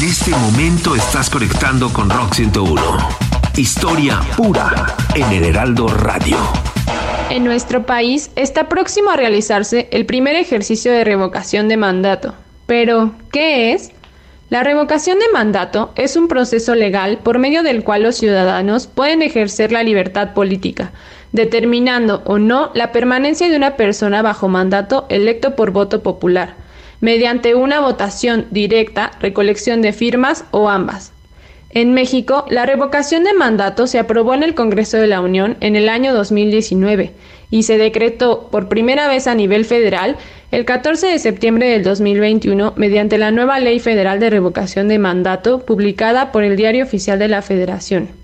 En este momento estás conectando con Rock 101. Historia pura en el Heraldo Radio. En nuestro país está próximo a realizarse el primer ejercicio de revocación de mandato. Pero, ¿qué es? La revocación de mandato es un proceso legal por medio del cual los ciudadanos pueden ejercer la libertad política, determinando o no la permanencia de una persona bajo mandato electo por voto popular, mediante una votación directa, recolección de firmas o ambas. En México, la revocación de mandato se aprobó en el Congreso de la Unión en el año 2019 y se decretó por primera vez a nivel federal el 14 de septiembre del 2021 mediante la nueva Ley Federal de Revocación de Mandato publicada por el Diario Oficial de la Federación.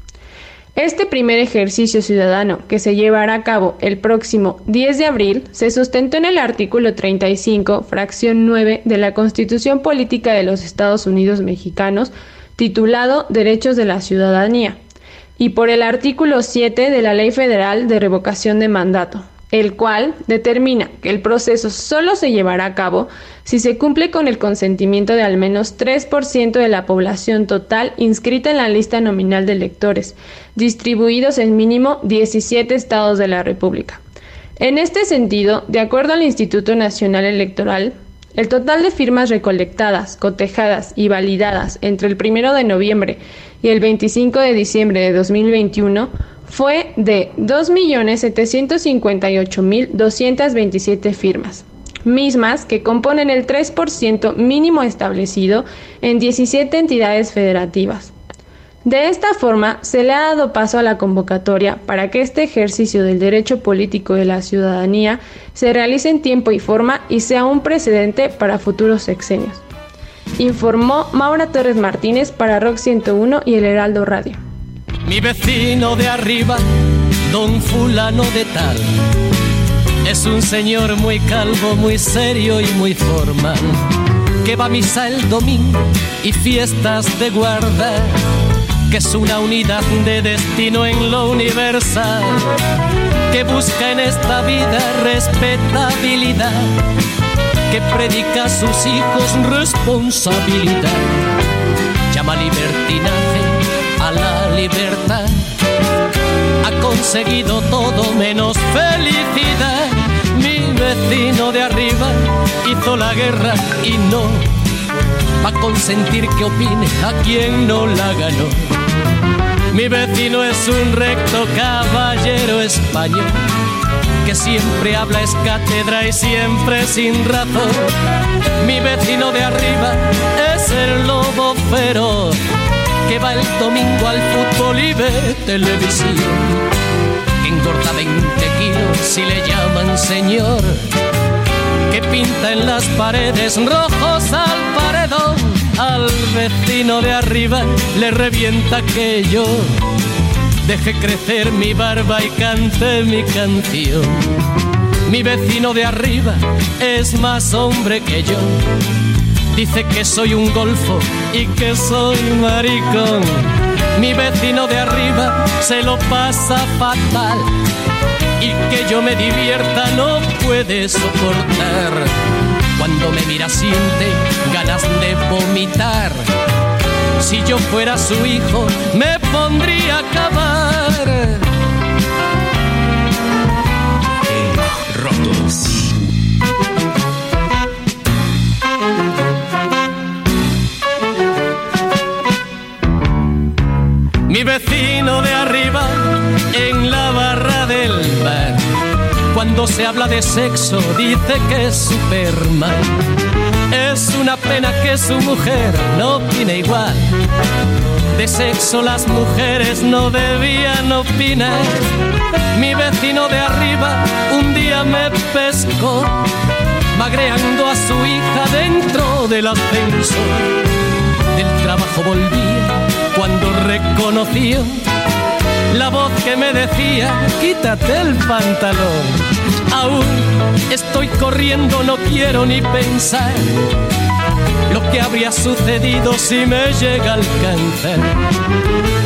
Este primer ejercicio ciudadano, que se llevará a cabo el próximo 10 de abril, se sustentó en el artículo 35, fracción 9 de la Constitución Política de los Estados Unidos Mexicanos, titulado Derechos de la Ciudadanía, y por el artículo 7 de la Ley Federal de Revocación de Mandato, el cual determina que el proceso solo se llevará a cabo si se cumple con el consentimiento de al menos 3% de la población total inscrita en la lista nominal de electores, distribuidos en mínimo 17 estados de la República. En este sentido, de acuerdo al Instituto Nacional Electoral, el total de firmas recolectadas, cotejadas y validadas entre el 1 de noviembre y el 25 de diciembre de 2021 fue de 2.758.227 firmas, mismas que componen el 3% mínimo establecido en 17 entidades federativas. De esta forma, se le ha dado paso a la convocatoria para que este ejercicio del derecho político de la ciudadanía se realice en tiempo y forma y sea un precedente para futuros sexenios. Informó Maura Torres Martínez para Rock 101 y el Heraldo Radio. Mi vecino de arriba, don fulano de tal, es un señor muy calvo, muy serio y muy formal, que va a misa el domingo y fiestas de guarda que es una unidad de destino en lo universal, que busca en esta vida respetabilidad, que predica a sus hijos responsabilidad, llama libertinaje a la libertad, ha conseguido todo menos felicidad. Mi vecino de arriba hizo la guerra y no va a consentir que opine a quien no la ganó. Mi vecino es un recto caballero español que siempre habla es cátedra y siempre sin razón. Mi vecino de arriba es el lobo feroz que va el domingo al fútbol y ve televisión. Que engorda 20 kilos y le llaman señor que pinta en las paredes rojos al paredón. Al vecino de arriba le revienta que yo deje crecer mi barba y cante mi canción. Mi vecino de arriba es más hombre que yo. Dice que soy un golfo y que soy maricón. Mi vecino de arriba se lo pasa fatal y que yo me divierta no puede soportar. Cuando me mira siente ganas de vomitar. Si yo fuera su hijo me pondría a acabar. De sexo dice que es Superman. Es una pena que su mujer no opine igual. De sexo las mujeres no debían opinar. Mi vecino de arriba un día me pescó, magreando a su hija dentro del ascensor. Del trabajo volvía rocío, la voz que me decía, quítate el pantalón. Aún estoy corriendo, no quiero ni pensar lo que habría sucedido si me llega el cáncer.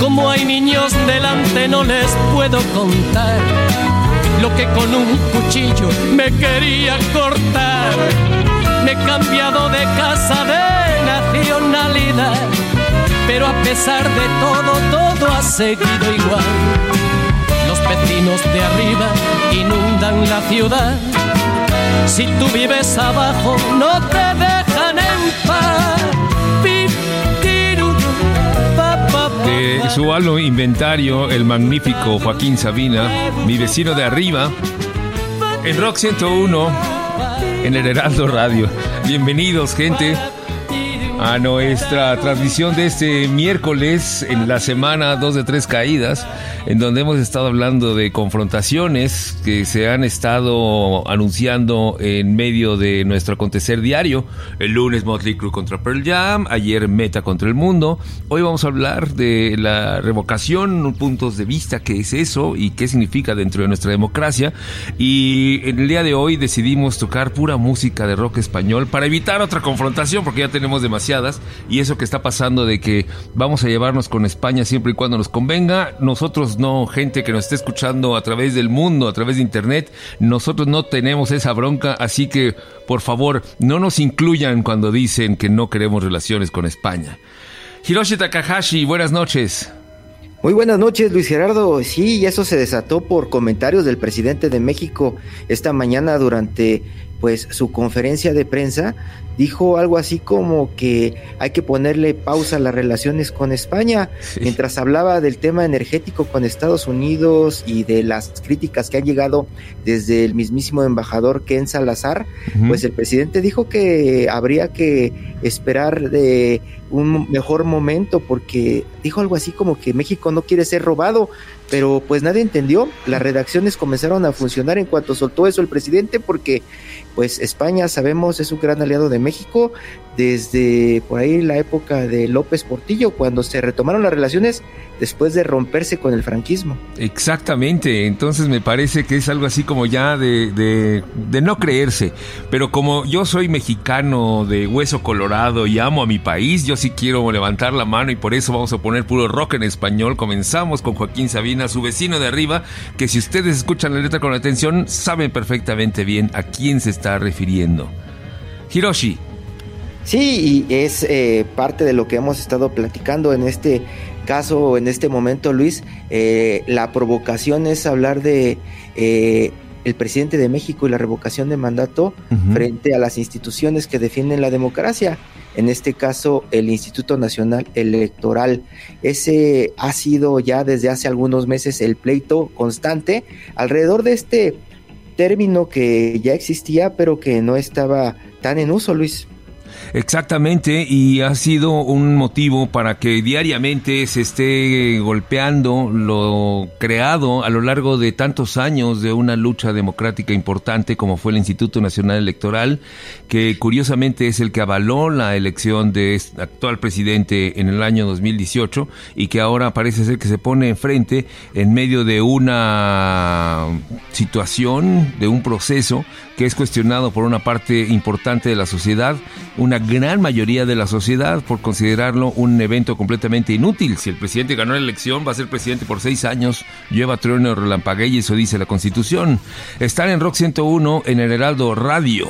Como hay niños delante no les puedo contar lo que con un cuchillo me quería cortar. Me he cambiado de casa de nacionalidad, pero a pesar de todo, todo ha seguido igual. Vecinos de arriba inundan la ciudad. Si tú vives abajo, no te dejan en paz. De su álbum Inventario, el magnífico Joaquín Sabina, mi vecino de arriba, en Rock 101, en el Heraldo Radio. Bienvenidos, gente a nuestra transmisión de este miércoles en la semana 2 de 3 caídas, en donde hemos estado hablando de confrontaciones que se han estado anunciando en medio de nuestro acontecer diario. El lunes Motley Crue contra Pearl Jam, ayer Meta contra el Mundo. Hoy vamos a hablar de la revocación, puntos de vista, qué es eso y qué significa dentro de nuestra democracia. Y en el día de hoy decidimos tocar pura música de rock español para evitar otra confrontación, porque ya tenemos demasiado y eso que está pasando de que vamos a llevarnos con España siempre y cuando nos convenga, nosotros no, gente que nos esté escuchando a través del mundo, a través de internet, nosotros no tenemos esa bronca, así que por favor no nos incluyan cuando dicen que no queremos relaciones con España. Hiroshi Takahashi, buenas noches. Muy buenas noches, Luis Gerardo. Sí, eso se desató por comentarios del presidente de México esta mañana durante pues su conferencia de prensa dijo algo así como que hay que ponerle pausa a las relaciones con España, mientras hablaba del tema energético con Estados Unidos y de las críticas que han llegado desde el mismísimo embajador Ken Salazar, pues el presidente dijo que habría que esperar de un mejor momento porque dijo algo así como que México no quiere ser robado, pero pues nadie entendió. Las redacciones comenzaron a funcionar en cuanto soltó eso el presidente porque pues España sabemos es un gran aliado de México desde por ahí la época de López Portillo cuando se retomaron las relaciones después de romperse con el franquismo. Exactamente, entonces me parece que es algo así como ya de, de, no creerse, pero como yo soy mexicano de hueso colorado y amo a mi país, yo sí quiero levantar la mano y por eso vamos a poner puro rock en español. Comenzamos con Joaquín Sabina, su vecino de arriba, que si ustedes escuchan la letra con atención, saben perfectamente bien a quién se está refiriendo. Hiroshi. Sí, y es eh, parte de lo que hemos estado platicando en este caso, en este momento, Luis. Eh, la provocación es hablar de eh, el presidente de México y la revocación de mandato frente a las instituciones que defienden la democracia. En este caso, el Instituto Nacional Electoral. Ese ha sido ya desde hace algunos meses el pleito constante alrededor de este término que ya existía, pero que no estaba tan en uso, Luis. Exactamente, y ha sido un motivo para que diariamente se esté golpeando lo creado a lo largo de tantos años de una lucha democrática importante como fue el Instituto Nacional Electoral, que curiosamente es el que avaló la elección de este actual presidente en el año 2018 y que ahora parece ser que se pone enfrente en medio de una situación, de un proceso que es cuestionado por una parte importante de la sociedad, una gran mayoría de la sociedad por considerarlo un evento completamente inútil. Si el presidente ganó la elección, va a ser presidente por seis años, lleva trueno relampague y eso dice la Constitución. Están en Rock 101 en el Heraldo Radio.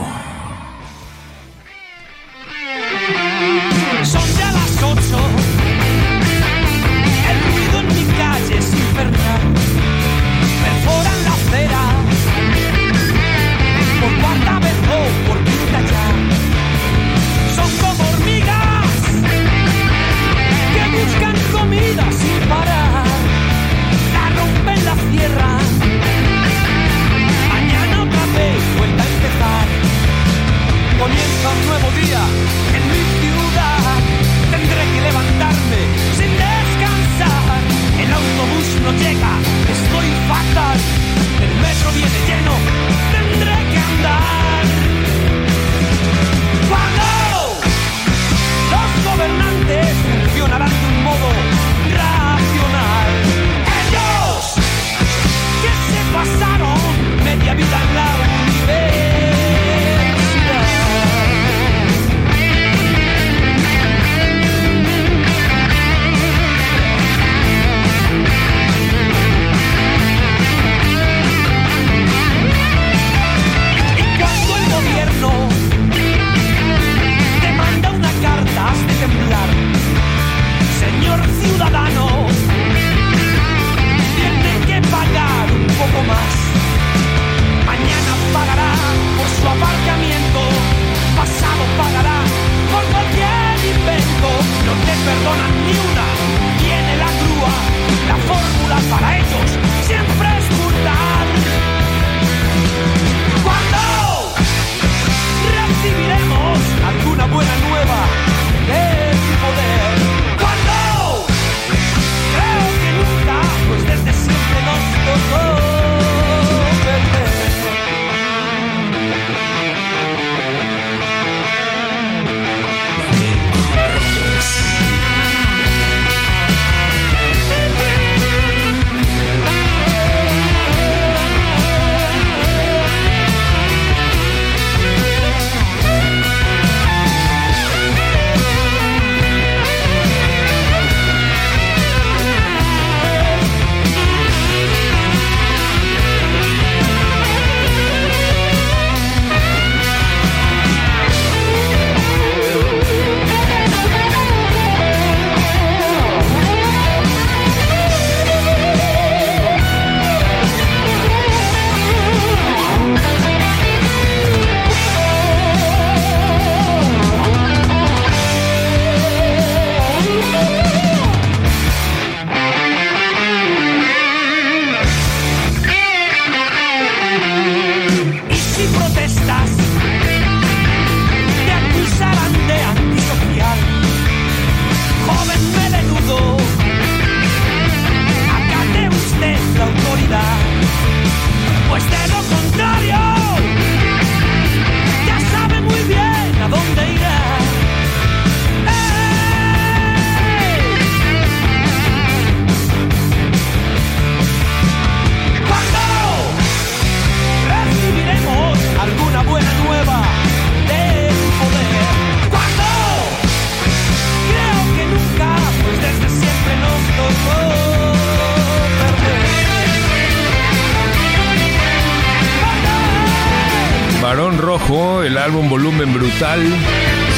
habitan la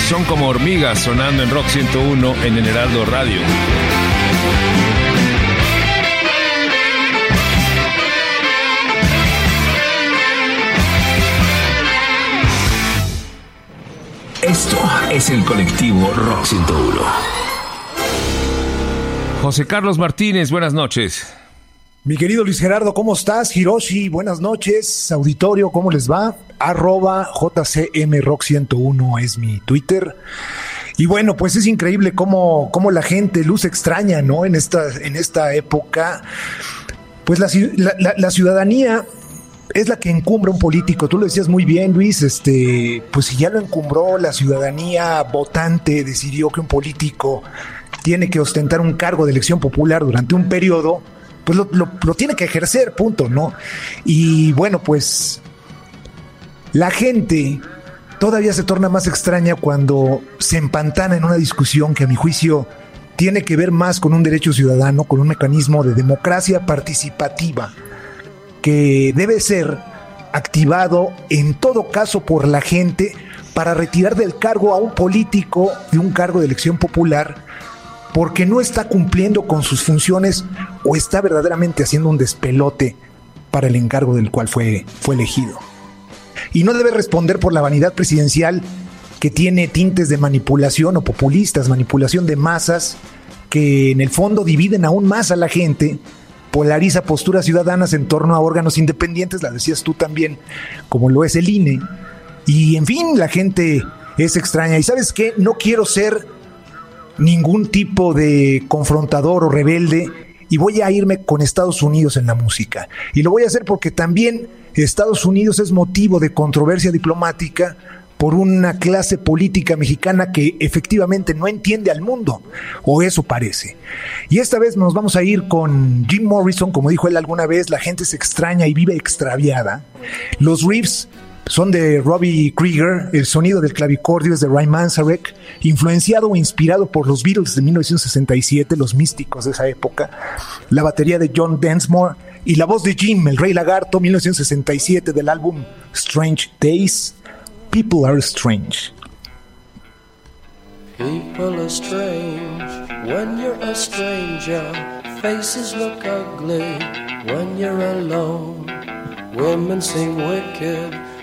Son como hormigas sonando en Rock 101 en el Heraldo Radio. Esto es el colectivo Rock 101. José Carlos Martínez, buenas noches. Mi querido Luis Gerardo, ¿cómo estás? Hiroshi, buenas noches. Auditorio, ¿cómo les va? Arroba JCMRock101 es mi Twitter. Y bueno, pues es increíble cómo, cómo la gente luz extraña, ¿no? En esta, en esta época. Pues la, ciudadanía es la que encumbra un político. Tú lo decías muy bien, Luis. Este, pues si ya lo encumbró la ciudadanía votante, decidió que un político tiene que ostentar un cargo de elección popular durante un periodo pues lo, tiene que ejercer, punto, ¿no? Y bueno, pues la gente todavía se torna más extraña cuando se empantana en una discusión que a mi juicio tiene que ver más con un derecho ciudadano, con un mecanismo de democracia participativa que debe ser activado en todo caso por la gente para retirar del cargo a un político de un cargo de elección popular porque no está cumpliendo con sus funciones o está verdaderamente haciendo un despelote para el encargo del cual fue, fue elegido. Y no debe responder por la vanidad presidencial que tiene tintes de manipulación o populistas, manipulación de masas, que en el fondo dividen aún más a la gente, polariza posturas ciudadanas en torno a órganos independientes, la decías tú también, como lo es el INE. Y en fin, la gente es extraña. Y sabes qué, no quiero ser ningún tipo de confrontador o rebelde y voy a irme con Estados Unidos en la música. Y lo voy a hacer porque también Estados Unidos es motivo de controversia diplomática por una clase política mexicana que efectivamente no entiende al mundo, o eso parece. Y esta vez nos vamos a ir con Jim Morrison, como dijo él alguna vez, la gente se extraña y vive extraviada. Los riffs son de Robbie Krieger, el sonido del clavicordio es de Ryan Manzarek, influenciado o inspirado por los Beatles de 1967, los místicos de esa época, la batería de John Densmore y la voz de Jim, el Rey Lagarto, 1967 del álbum Strange Days, People Are Strange. People are strange when you're a stranger. Faces look ugly when you're alone. Women seem wicked.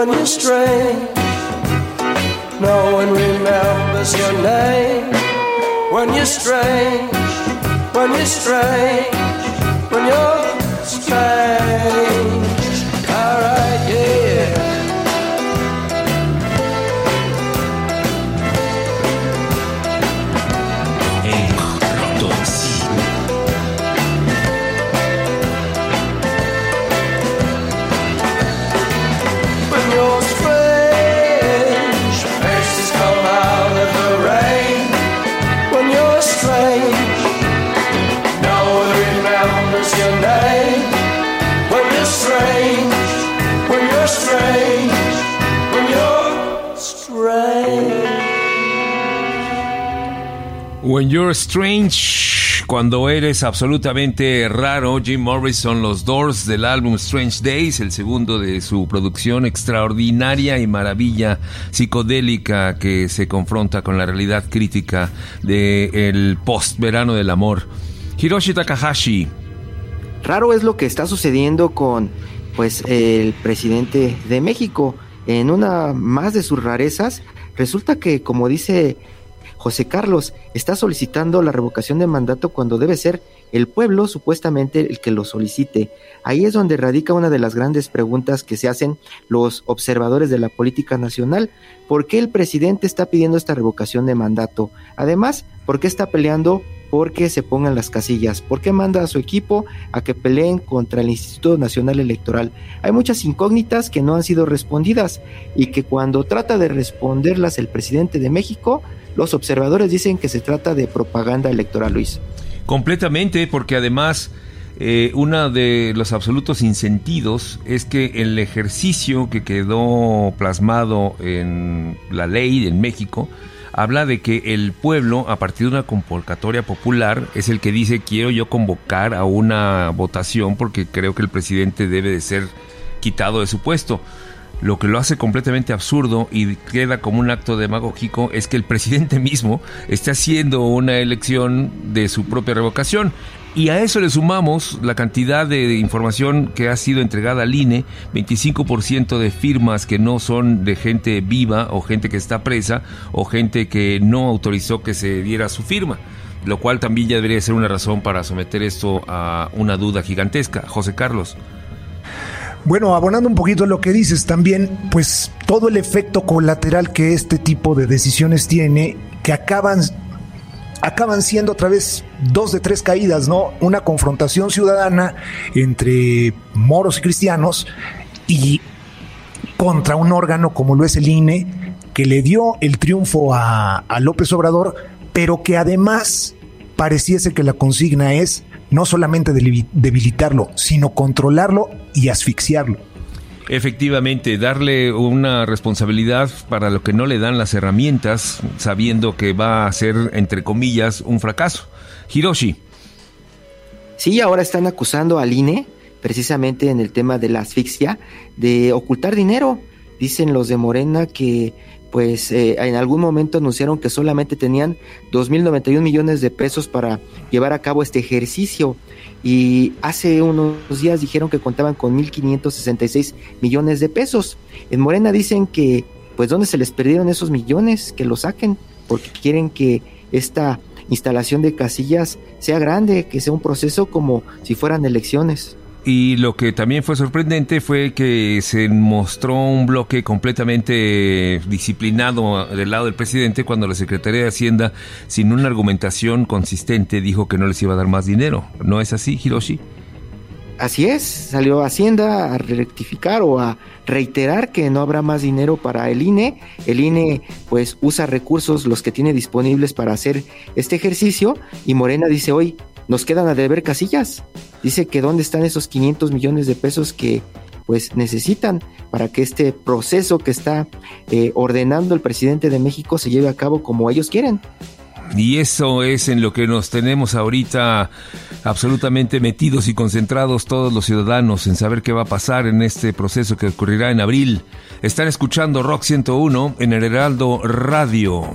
When you're strange. No one remembers your name when you're strange. When you're strange. When you're strange. When You're Strange, cuando eres absolutamente raro, Jim Morrison, los Doors del álbum Strange Days, el segundo de su producción extraordinaria y maravilla psicodélica que se confronta con la realidad crítica del el post-verano del amor. Hiroshi Takahashi, Raro es lo que está sucediendo con pues el presidente de México. En una más de sus rarezas, resulta que, como dice José Carlos, está solicitando la revocación de mandato cuando debe ser el pueblo supuestamente el que lo solicite. Ahí es donde radica una de las grandes preguntas que se hacen los observadores de la política nacional. ¿Por qué el presidente está pidiendo esta revocación de mandato? Además, ¿por qué está peleando porque se pongan las casillas? ¿Por qué manda a su equipo a que peleen contra el Instituto Nacional Electoral? Hay muchas incógnitas que no han sido respondidas y que cuando trata de responderlas el presidente de México, los observadores dicen que se trata de propaganda electoral, Luis. Completamente, porque además eh, uno de los absolutos insentidos es que el ejercicio que quedó plasmado en la ley en México, habla de que el pueblo, a partir de una convocatoria popular, es el que dice quiero yo convocar a una votación porque creo que el presidente debe de ser quitado de su puesto. Lo que lo hace completamente absurdo y queda como un acto demagógico es que el presidente mismo esté haciendo una elección de su propia revocación. Y a eso le sumamos la cantidad de información que ha sido entregada al INE, 25% de firmas que no son de gente viva o gente que está presa o gente que no autorizó que se diera su firma, lo cual también ya debería ser una razón para someter esto a una duda gigantesca. José Carlos. Bueno, abonando un poquito lo que dices también, pues todo el efecto colateral que este tipo de decisiones tiene, que acaban acaban siendo otra vez dos de tres caídas, ¿no? Una confrontación ciudadana entre moros y cristianos y contra un órgano como lo es el INE, que le dio el triunfo a, a López Obrador, pero que además pareciese que la consigna es no solamente debilitarlo, sino controlarlo y asfixiarlo. Efectivamente, darle una responsabilidad para lo que no le dan las herramientas, sabiendo que va a ser, entre comillas, un fracaso. Hiroshi. Sí, ahora están acusando al INE, precisamente en el tema de la asfixia, de ocultar dinero. Dicen los de Morena que pues eh, en algún momento anunciaron que solamente tenían 2.091 millones de pesos para llevar a cabo este ejercicio y hace unos días dijeron que contaban con 1.566 millones de pesos. En Morena dicen que pues dónde se les perdieron esos millones, que lo saquen, porque quieren que esta instalación de casillas sea grande, que sea un proceso como si fueran elecciones. Y lo que también fue sorprendente fue que se mostró un bloque completamente disciplinado del lado del presidente cuando la Secretaría de Hacienda, sin una argumentación consistente, dijo que no les iba a dar más dinero. ¿No es así, Hiroshi? Así es, salió Hacienda a rectificar o a reiterar que no habrá más dinero para el INE. El INE pues usa recursos los que tiene disponibles para hacer este ejercicio y Morena dice hoy nos quedan a deber casillas. Dice que dónde están esos 500 millones de pesos que pues necesitan para que este proceso que está eh, ordenando el presidente de México se lleve a cabo como ellos quieren. Y eso es en lo que nos tenemos ahorita absolutamente metidos y concentrados todos los ciudadanos en saber qué va a pasar en este proceso que ocurrirá en abril. Están escuchando Rock 101 en el Heraldo Radio.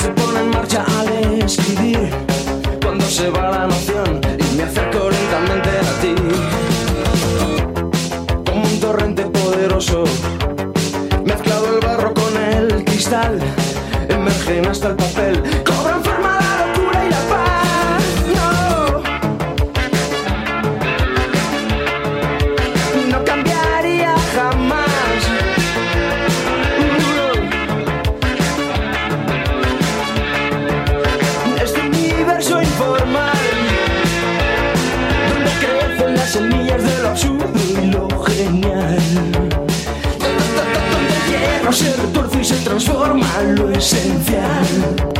se pone en marcha al escribir. Cuando se va la noción y me acerco lentamente a ti. Como un torrente poderoso mezclado el barro con el cristal emergen hasta el papel transforma en lo esencial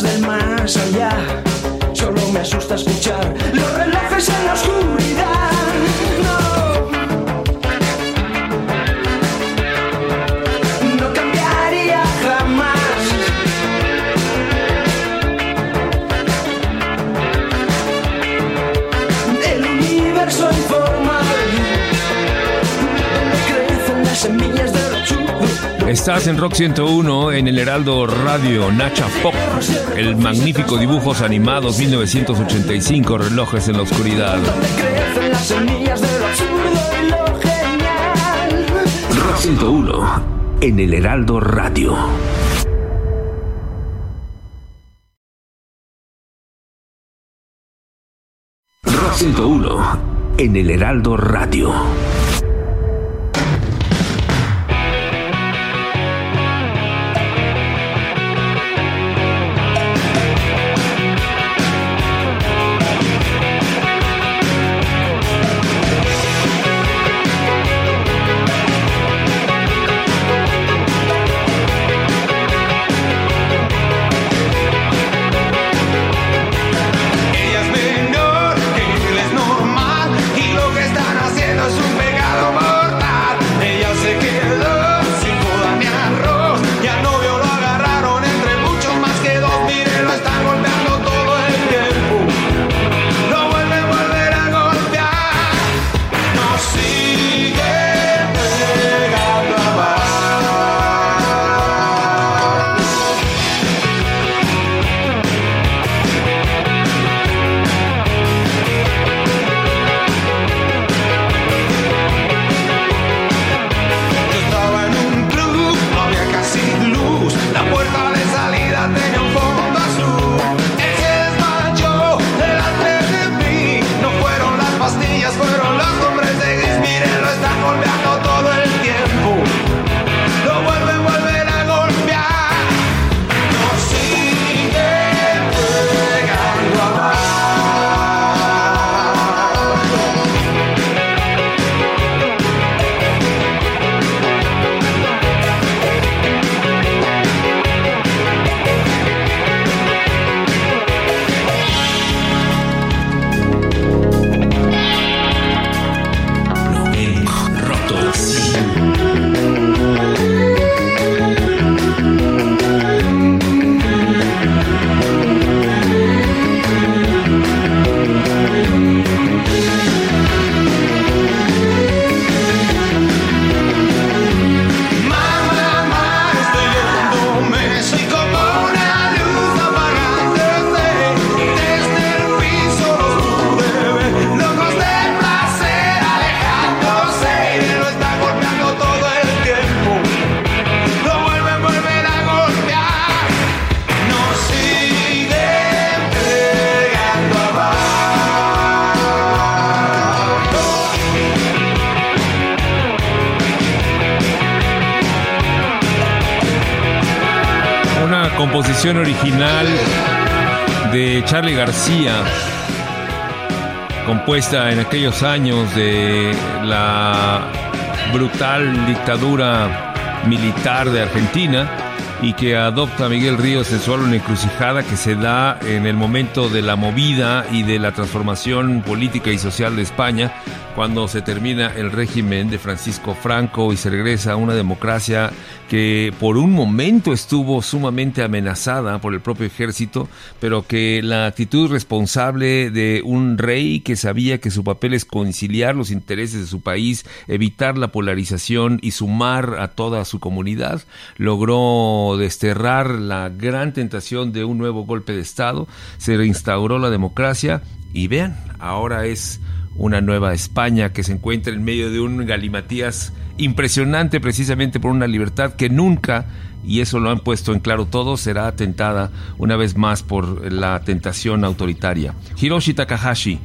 del más allá. Solo me asusta escuchar Los relojes en la oscuridad. No. Cambiaría jamás. El universo informal. Crecen las semillas absurdo Estás en Rock 101 en el Heraldo Radio Nacha Pop, el magnífico dibujos animados 1985, relojes en la oscuridad. Rock 101 en el Heraldo Radio. Rock 101 en el Heraldo Radio. Charlie García, compuesta en aquellos años de la brutal dictadura militar de Argentina y que adopta Miguel Ríos en su una encrucijada que se da en el momento de la movida y de la transformación política y social de España cuando se termina el régimen de Francisco Franco y se regresa a una democracia que por un momento estuvo sumamente amenazada por el propio ejército, pero que la actitud responsable de un rey que sabía que su papel es conciliar los intereses de su país, evitar la polarización y sumar a toda su comunidad, logró desterrar la gran tentación de un nuevo golpe de Estado, se reinstauró la democracia y vean, ahora es una nueva España que se encuentra en medio de un galimatías impresionante precisamente por una libertad que nunca, y eso lo han puesto en claro todos, será atentada una vez más por la tentación autoritaria. Hiroshi Takahashi.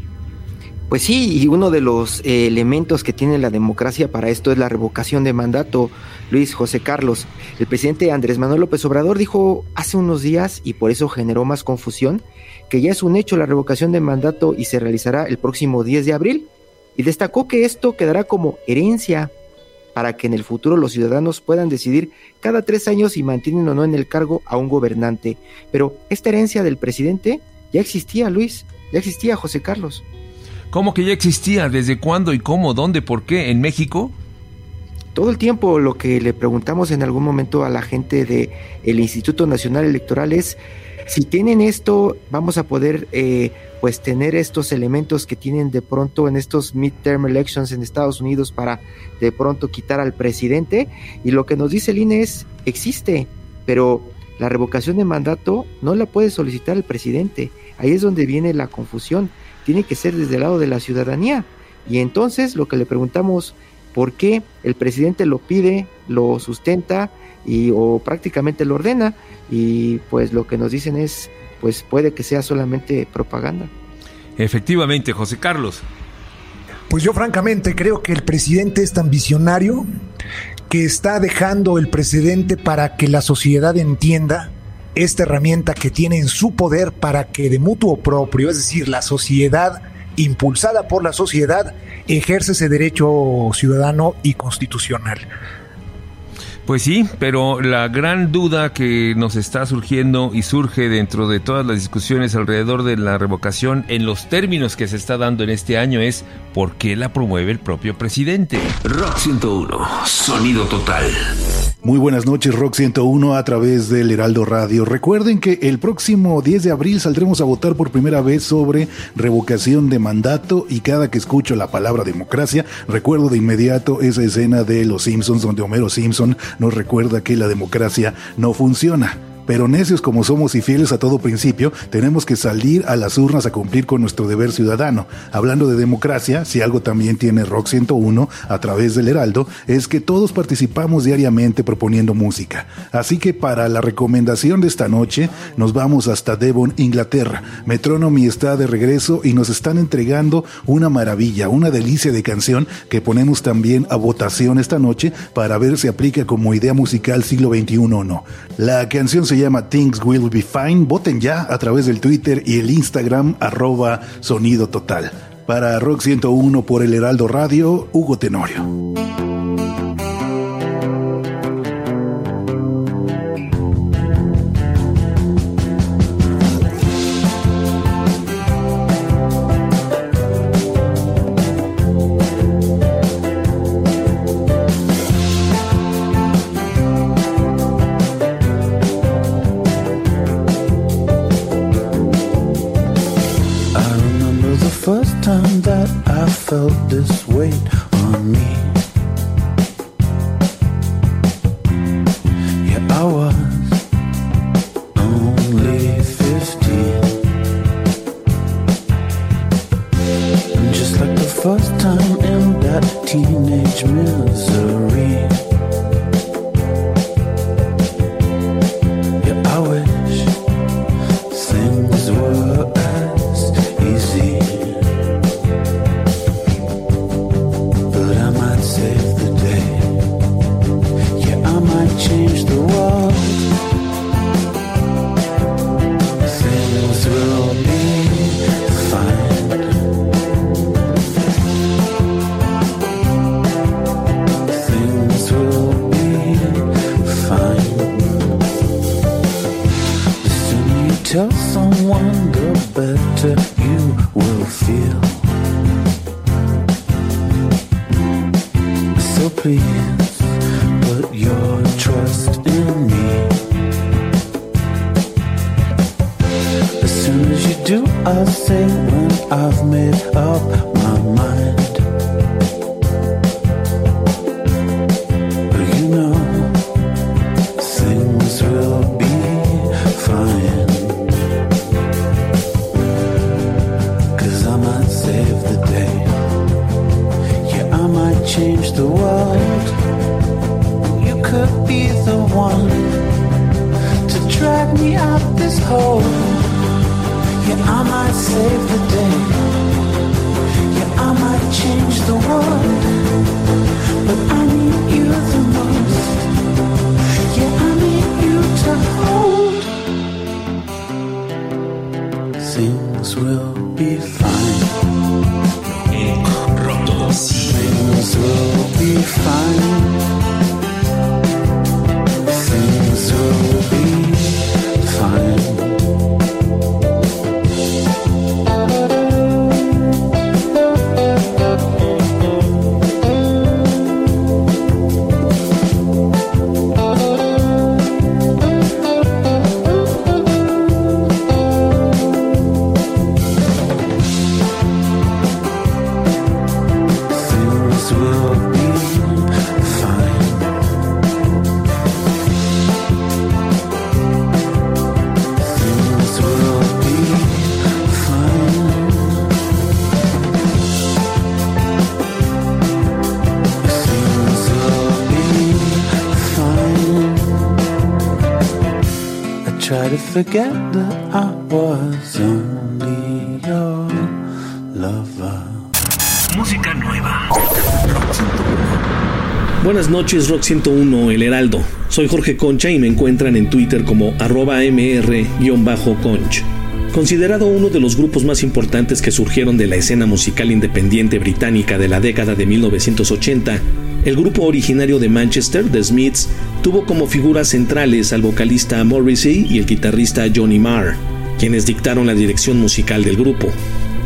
Pues sí, y uno de los eh, elementos que tiene la democracia para esto es la revocación de mandato. Luis José Carlos, el presidente Andrés Manuel López Obrador dijo hace unos días, y por eso generó más confusión, que ya es un hecho la revocación de mandato y se realizará el próximo 10 de abril, y destacó que esto quedará como herencia para que en el futuro los ciudadanos puedan decidir cada tres años si mantienen o no en el cargo a un gobernante. Pero esta herencia del presidente ya existía, Luis, ya existía, José Carlos. ¿Cómo que ya existía? ¿Desde cuándo y cómo? ¿Dónde? ¿Por qué? ¿En México? Todo el tiempo lo que le preguntamos en algún momento a la gente del el Instituto Nacional Electoral es si tienen esto, vamos a poder eh, pues tener estos elementos que tienen de pronto en estos midterm elections en Estados Unidos para de pronto quitar al presidente. Y lo que nos dice el INE es, existe, pero la revocación de mandato no la puede solicitar el presidente. Ahí es donde viene la confusión. Tiene que ser desde el lado de la ciudadanía. Y entonces lo que le preguntamos, ¿por qué el presidente lo pide, lo sustenta y o prácticamente lo ordena? y pues lo que nos dicen es, pues puede que sea solamente propaganda. Efectivamente, José Carlos. Pues yo francamente creo que el presidente es tan visionario que está dejando el precedente para que la sociedad entienda esta herramienta que tiene en su poder para que de mutuo propio, es decir, la sociedad impulsada por la sociedad, ejerce ese derecho ciudadano y constitucional. Pues sí, pero la gran duda que nos está surgiendo y surge dentro de todas las discusiones alrededor de la revocación en los términos que se está dando en este año es ¿por qué la promueve el propio presidente? Rock 101, sonido total. Muy buenas noches, Rock 101 a través del Heraldo Radio. Recuerden que el próximo 10 de abril saldremos a votar por primera vez sobre revocación de mandato y cada que escucho la palabra democracia, recuerdo de inmediato esa escena de Los Simpsons donde Homero Simpson nos recuerda que la democracia no funciona. Pero necios como somos y fieles a todo principio, tenemos que salir a las urnas a cumplir con nuestro deber ciudadano. Hablando de democracia, si algo también tiene Rock 101 a través del Heraldo, es que todos participamos diariamente proponiendo música. Así que para la recomendación de esta noche, nos vamos hasta Devon, Inglaterra. Metronomy está de regreso y nos están entregando una maravilla, una delicia de canción que ponemos también a votación esta noche para ver si aplica como idea musical siglo XXI o no. La canción se llama Things Will Be Fine. Voten ya a través del Twitter y el Instagram arroba sonido total. Para Rock 101 por el Heraldo Radio, Hugo Tenorio. Forget that I was only your lover. Música nueva. Buenas noches, Rock 101, El Heraldo. Soy Jorge Concha y me encuentran en Twitter como arroba mr-conch. Considerado uno de los grupos más importantes que surgieron de la escena musical independiente británica de la década de 1980, el grupo originario de Manchester, The Smiths, tuvo como figuras centrales al vocalista Morrissey y el guitarrista Johnny Marr, quienes dictaron la dirección musical del grupo.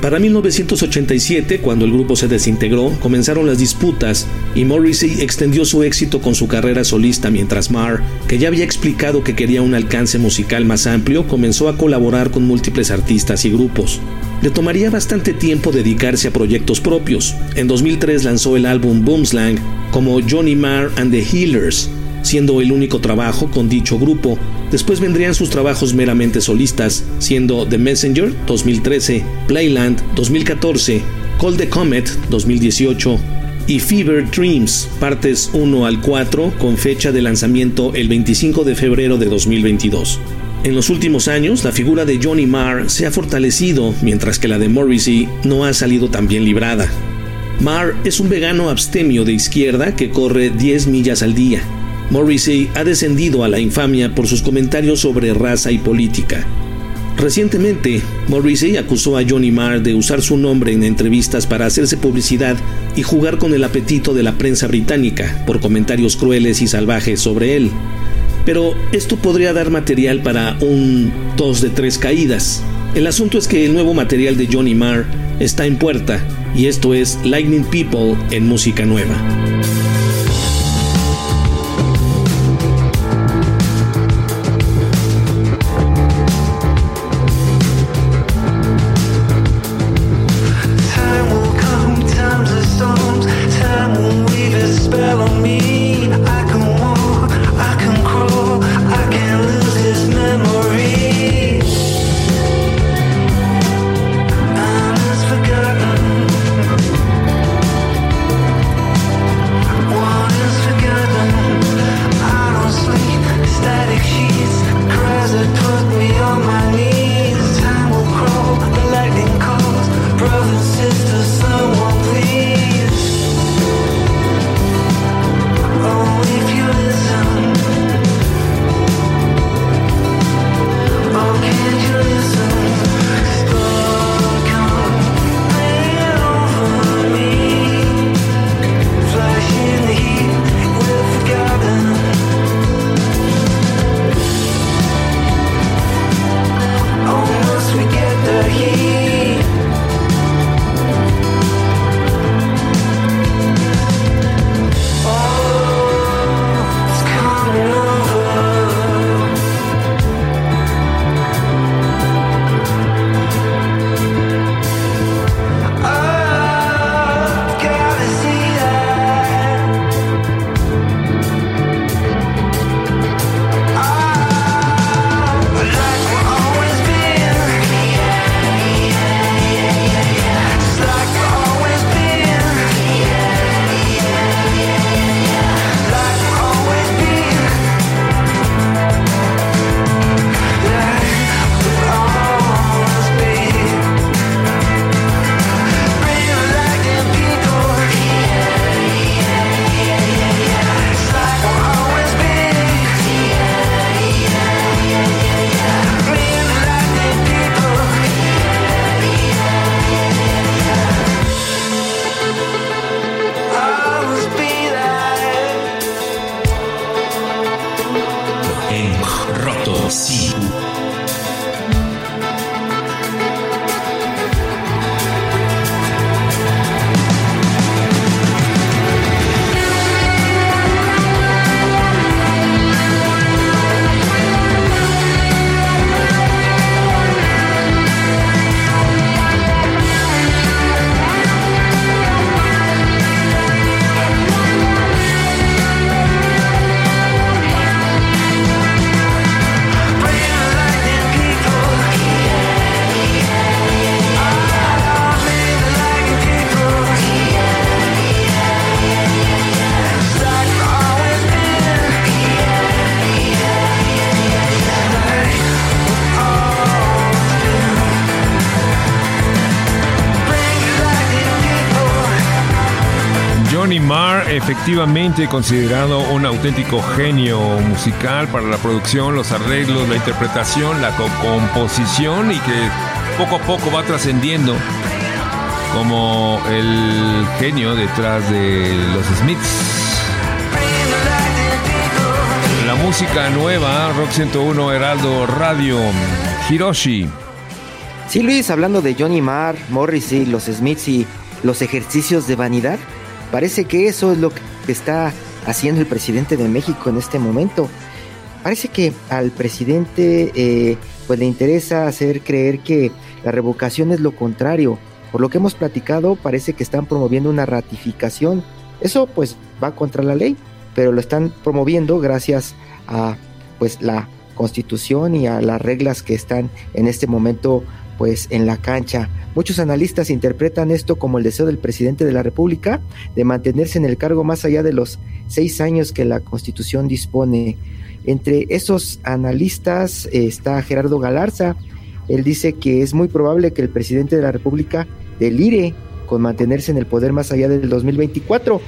Para 1987, cuando el grupo se desintegró, comenzaron las disputas y Morrissey extendió su éxito con su carrera solista mientras Marr, que ya había explicado que quería un alcance musical más amplio, comenzó a colaborar con múltiples artistas y grupos. Le tomaría bastante tiempo dedicarse a proyectos propios. En 2003 lanzó el álbum Boomslang como Johnny Marr and the Healers, siendo el único trabajo con dicho grupo. Después vendrían sus trabajos meramente solistas, siendo The Messenger 2013, Playland 2014, Call the Comet 2018 y Fever Dreams, partes 1 al 4, con fecha de lanzamiento el 25 de febrero de 2022. En los últimos años, la figura de Johnny Marr se ha fortalecido, mientras que la de Morrissey no ha salido tan bien librada. Marr es un vegano abstemio de izquierda que corre 10 millas al día. Morrissey ha descendido a la infamia por sus comentarios sobre raza y política. Recientemente, Morrissey acusó a Johnny Marr de usar su nombre en entrevistas para hacerse publicidad y jugar con el apetito de la prensa británica por comentarios crueles y salvajes sobre él. Pero esto podría dar material para un 2 de 3 caídas. El asunto es que el nuevo material de Johnny Marr está en puerta y esto es Lightning People en música nueva. Efectivamente considerado un auténtico genio musical para la producción, los arreglos, la interpretación, la composición y que poco a poco va trascendiendo como el genio detrás de los Smiths. La música nueva, Rock 101 Heraldo Radio, Hiroshi. Sí, Luis, hablando de Johnny Marr, Morrissey, los Smiths y los ejercicios de vanidad, parece que eso es lo que está haciendo el presidente de México en este momento. Parece que al presidente eh, pues le interesa hacer creer que la revocación es lo contrario. Por lo que hemos platicado, parece que están promoviendo una ratificación. Eso pues va contra la ley, pero lo están promoviendo gracias a pues la constitución y a las reglas que están en este momento pues en la cancha. Muchos analistas interpretan esto como el deseo del presidente de la República de mantenerse en el cargo más allá de los seis años que la Constitución dispone. Entre esos analistas eh, está Gerardo Galarza. Él dice que es muy probable que el presidente de la República delire con mantenerse en el poder más allá del 2024.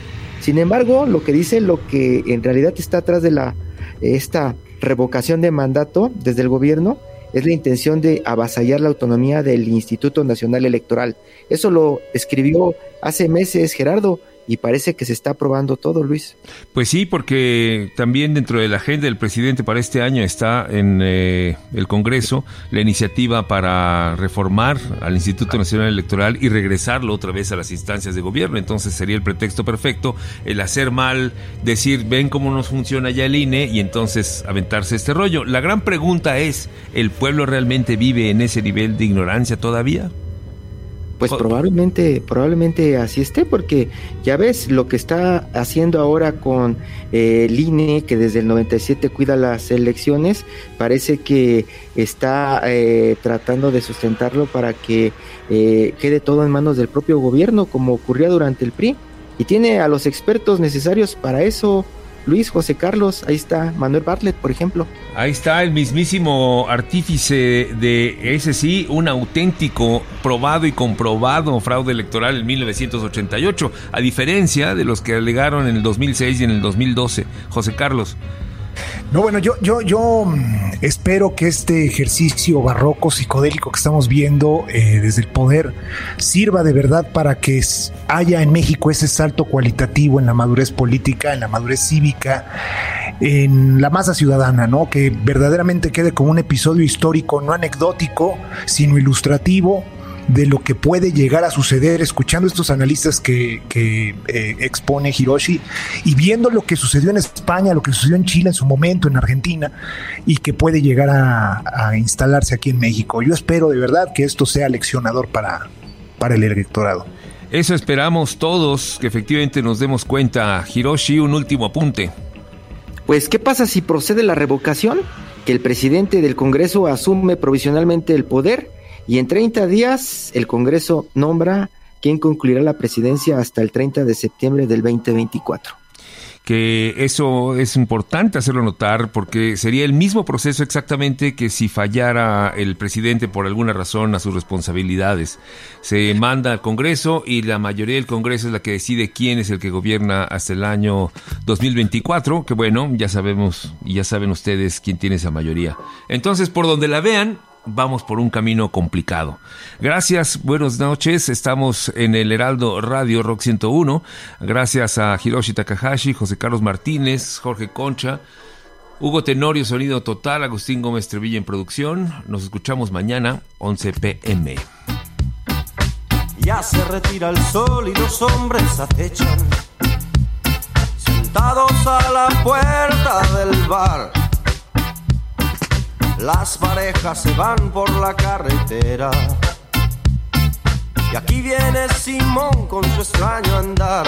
Sin embargo, lo que dice, lo que en realidad está atrás de la esta revocación de mandato desde el gobierno es la intención de avasallar la autonomía del Instituto Nacional Electoral. Eso lo escribió hace meses Gerardo y parece que se está aprobando todo, Luis. Pues sí, porque también dentro de la agenda del presidente para este año está en eh, el Congreso la iniciativa para reformar al Instituto Nacional Electoral y regresarlo otra vez a las instancias de gobierno. Entonces sería el pretexto perfecto el hacer mal, decir, ven cómo nos funciona ya el INE y entonces aventarse este rollo. La gran pregunta es, ¿el pueblo realmente vive en ese nivel de ignorancia todavía? Pues probablemente, probablemente así esté, porque ya ves lo que está haciendo ahora con eh, el INE, que desde el 97 cuida las elecciones, parece que está eh, tratando de sustentarlo para que eh, quede todo en manos del propio gobierno, como ocurría durante el PRI, y tiene a los expertos necesarios para eso. Luis, José Carlos, ahí está Manuel Bartlett, por ejemplo. Ahí está el mismísimo artífice de ese sí, un auténtico, probado y comprobado fraude electoral en 1988, a diferencia de los que alegaron en el 2006 y en el 2012. José Carlos. No, bueno, yo, yo, yo mm, espero que este ejercicio barroco psicodélico que estamos viendo eh, desde el poder sirva de verdad para que haya en México ese salto cualitativo en la madurez política, en la madurez cívica, en la masa ciudadana, ¿no? Que verdaderamente quede como un episodio histórico, no anecdótico, sino ilustrativo de lo que puede llegar a suceder escuchando estos analistas que, eh, expone Hiroshi y viendo lo que sucedió en España, lo que sucedió en Chile en su momento, en Argentina y que puede llegar a, instalarse aquí en México. Yo espero de verdad que esto sea leccionador para, para el electorado. Eso esperamos todos, que efectivamente nos demos cuenta. Hiroshi, un último apunte. Pues, ¿qué pasa si procede la revocación? Que el presidente del Congreso asume provisionalmente el poder y en 30 días el Congreso nombra quien concluirá la presidencia hasta el 30 de septiembre del 2024 que eso es importante hacerlo notar porque sería el mismo proceso exactamente que si fallara el presidente por alguna razón a sus responsabilidades. Se manda al Congreso y la mayoría del Congreso es la que decide quién es el que gobierna hasta el año 2024, que bueno, ya sabemos y ya saben ustedes quién tiene esa mayoría. Entonces, por donde la vean, vamos por un camino complicado. Gracias, buenas noches. Estamos en el Heraldo Radio Rock 101. Gracias a Hiroshi Takahashi, José Carlos Martínez, Jorge Concha, Hugo Tenorio, Sonido Total, Agustín Gómez Trevilla en producción. Nos escuchamos mañana, 11 pm. Ya se retira el sol y los hombres acechan, sentados a la puerta del bar las parejas se van por la carretera. Y aquí viene Simón con su extraño andar.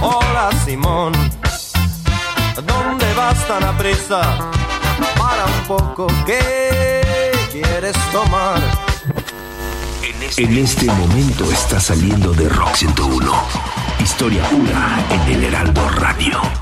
Hola Simón, ¿dónde vas tan a prisa? Para un poco, ¿qué quieres tomar? En este momento está saliendo de Rock 101. Historia pura en el Heraldo Radio.